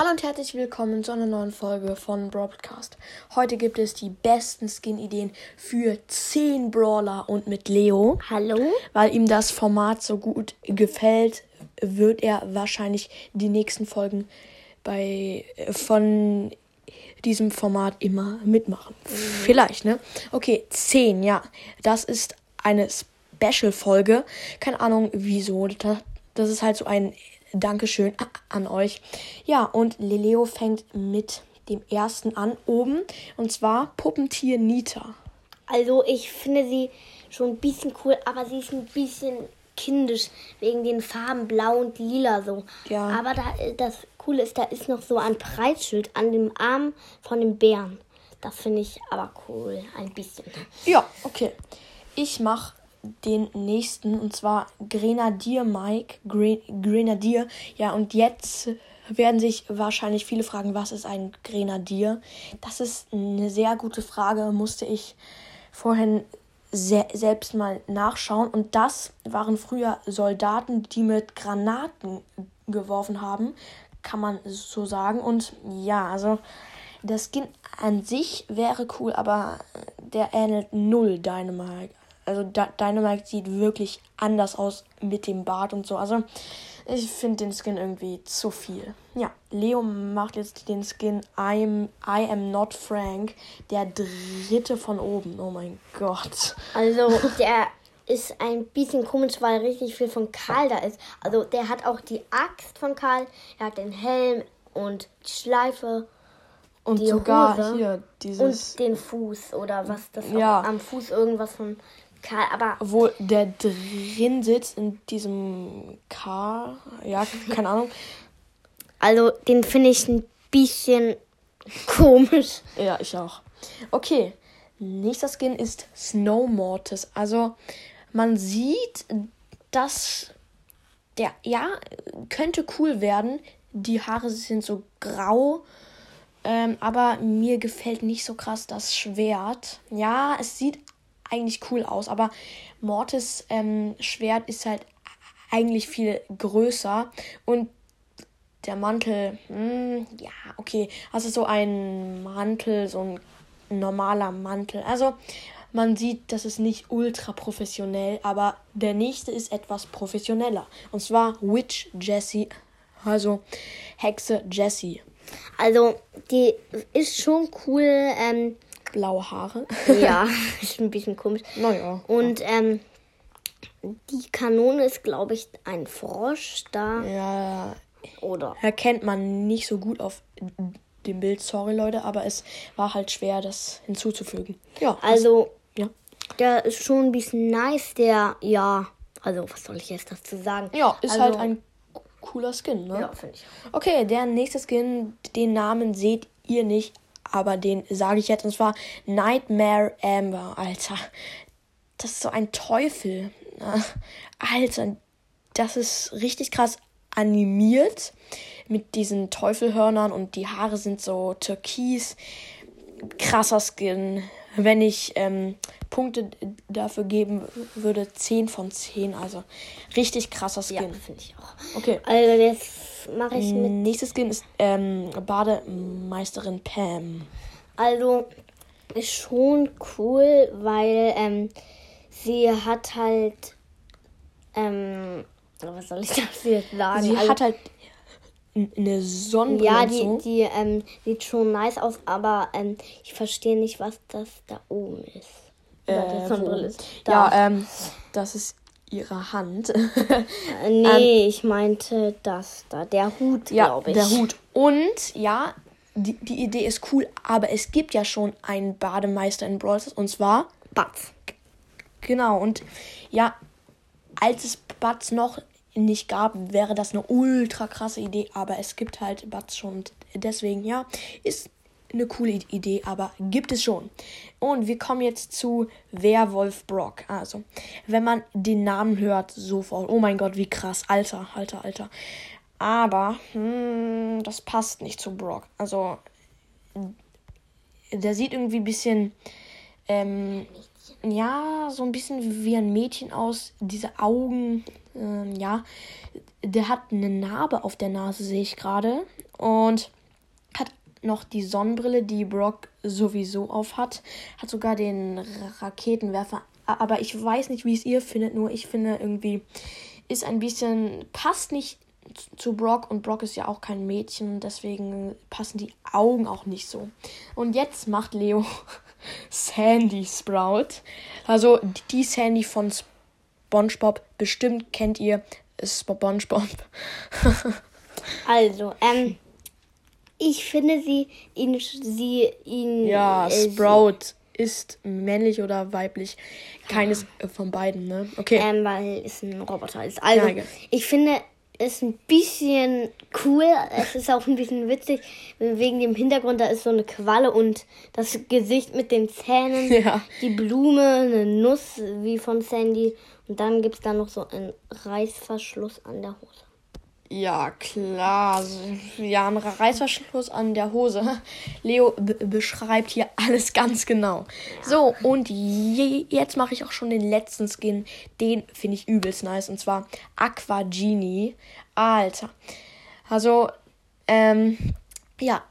Hallo und herzlich willkommen zu einer neuen Folge von Broadcast. Heute gibt es die besten Skin-Ideen für 10 Brawler und mit Leo. Hallo. Weil ihm das Format so gut gefällt, wird er wahrscheinlich die nächsten Folgen bei von diesem Format immer mitmachen. Mhm. Vielleicht, ne? Okay, 10, ja. Das ist eine Special-Folge. Keine Ahnung wieso. Das ist halt so ein Dankeschön an euch. Ja, und Leleo fängt mit dem ersten an, oben. Und zwar Puppentier Nita. Also, ich finde sie schon ein bisschen cool, aber sie ist ein bisschen kindisch wegen den Farben blau und lila so. Ja. Aber da, das Coole ist, da ist noch so ein Preisschild an dem Arm von dem Bären. Das finde ich aber cool, ein bisschen. Ja, okay. Ich mache den nächsten und zwar Grenadier Mike. Gre Grenadier. Ja, und jetzt werden sich wahrscheinlich viele fragen, was ist ein Grenadier? Das ist eine sehr gute Frage, musste ich vorhin se selbst mal nachschauen. Und das waren früher Soldaten, die mit Granaten geworfen haben, kann man so sagen. Und ja, also das Skin an sich wäre cool, aber der ähnelt null Dynamite. Also Dynamite sieht wirklich anders aus mit dem Bart und so. Also ich finde den Skin irgendwie zu viel. Ja, Leo macht jetzt den Skin I'm, I am not Frank. Der dritte von oben. Oh mein Gott. Also der ist ein bisschen komisch, weil richtig viel von Karl da ist. Also der hat auch die Axt von Karl, er hat den Helm und die Schleife. Und die sogar Hose hier dieses. Und den Fuß oder was das ja. am Fuß irgendwas von Karl, aber. Wo der drin sitzt in diesem Car. Ja, keine Ahnung. Also, den finde ich ein bisschen komisch. Ja, ich auch. Okay. Nächster Skin ist Snow Mortis. Also, man sieht, dass der, ja, könnte cool werden. Die Haare sind so grau. Ähm, aber mir gefällt nicht so krass das Schwert. Ja, es sieht eigentlich cool aus. Aber Mortis ähm, Schwert ist halt eigentlich viel größer. Und der Mantel, mh, hm, ja, okay. Also so ein Mantel, so ein normaler Mantel. Also man sieht, das ist nicht ultra professionell, aber der nächste ist etwas professioneller. Und zwar Witch Jessie, also Hexe Jessie. Also die ist schon cool. Ähm, blaue Haare. Ja, ist ein bisschen komisch. Naja. Und ähm, die Kanone ist, glaube ich, ein Frosch da. Ja. Oder? Erkennt man nicht so gut auf dem Bild, sorry Leute, aber es war halt schwer, das hinzuzufügen. Ja. Also, ja. der ist schon ein bisschen nice, der, ja. Also, was soll ich jetzt dazu sagen? Ja, ist also, halt ein cooler Skin, ne? Ja, finde ich. Okay, der nächste Skin, den Namen seht ihr nicht, aber den sage ich jetzt und zwar Nightmare Amber, Alter. Das ist so ein Teufel. Alter, das ist richtig krass animiert mit diesen Teufelhörnern und die Haare sind so türkis. Krasser Skin. Wenn ich ähm, Punkte dafür geben würde, 10 von 10. Also richtig krasser Skin. Ja, finde ich auch. Okay. Also das mache ich mit. Nächstes Skin ist ähm, Bademeisterin Pam. Also ist schon cool, weil ähm, sie hat halt. Ähm, was soll ich jetzt sagen? Sie also, hat halt eine Sonnenbrille. Ja, die, die ähm, sieht schon nice aus, aber ähm, ich verstehe nicht, was das da oben ist. Äh, Sonnenbrille ist. Da. Ja, ähm, das ist ihre Hand. Äh, nee, ähm, ich meinte das da. Der Hut, ja, glaube ich. Der Hut. Und ja, die, die Idee ist cool, aber es gibt ja schon einen Bademeister in Brawl und zwar Batz. Genau, und ja, als es Batz noch nicht gab, wäre das eine ultra krasse Idee, aber es gibt halt Batz schon. Und deswegen, ja, ist eine coole Idee, aber gibt es schon. Und wir kommen jetzt zu Werwolf Brock. Also, wenn man den Namen hört, sofort, oh mein Gott, wie krass, alter, alter, alter. Aber, hm, das passt nicht zu Brock. Also, der sieht irgendwie ein bisschen, ähm, ja, so ein bisschen wie ein Mädchen aus. Diese Augen, ähm, ja. Der hat eine Narbe auf der Nase, sehe ich gerade. Und noch die Sonnenbrille, die Brock sowieso auf hat. Hat sogar den Raketenwerfer. Aber ich weiß nicht, wie es ihr findet. Nur ich finde irgendwie, ist ein bisschen, passt nicht zu Brock und Brock ist ja auch kein Mädchen, deswegen passen die Augen auch nicht so. Und jetzt macht Leo Sandy Sprout. Also die Sandy von SpongeBob, bestimmt kennt ihr SpongeBob. also, ähm, ich finde sie ihn sie ihn Ja, äh, Sprout ist männlich oder weiblich. Keines von beiden, ne? Okay. Ähm, weil es ein Roboter ist. Also, ja, ich finde ist ein bisschen cool. Es ist auch ein bisschen witzig. Wegen dem Hintergrund, da ist so eine Qualle und das Gesicht mit den Zähnen. Ja. Die Blume, eine Nuss wie von Sandy. Und dann gibt es da noch so einen Reißverschluss an der Hose. Ja, klar. Ja, ein Reißverschluss an der Hose. Leo beschreibt hier alles ganz genau. So, und je jetzt mache ich auch schon den letzten Skin. Den finde ich übelst nice. Und zwar Aqua Genie. Alter. Also, ähm, ja,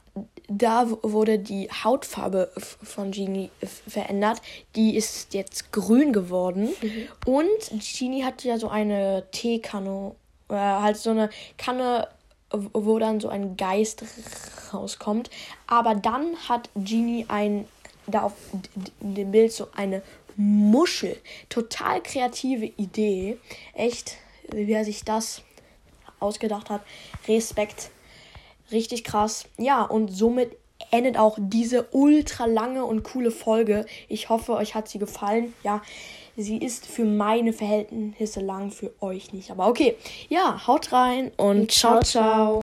da wurde die Hautfarbe von Genie verändert. Die ist jetzt grün geworden. Mhm. Und Genie hat ja so eine Teekanne äh, halt so eine Kanne, wo dann so ein Geist rauskommt. Aber dann hat Genie ein, da auf dem Bild so eine Muschel. Total kreative Idee. Echt, wie er sich das ausgedacht hat. Respekt. Richtig krass. Ja, und somit endet auch diese ultra lange und coole Folge. Ich hoffe, euch hat sie gefallen. Ja, sie ist für meine Verhältnisse lang, für euch nicht. Aber okay, ja, haut rein und, ciao, ciao. ciao.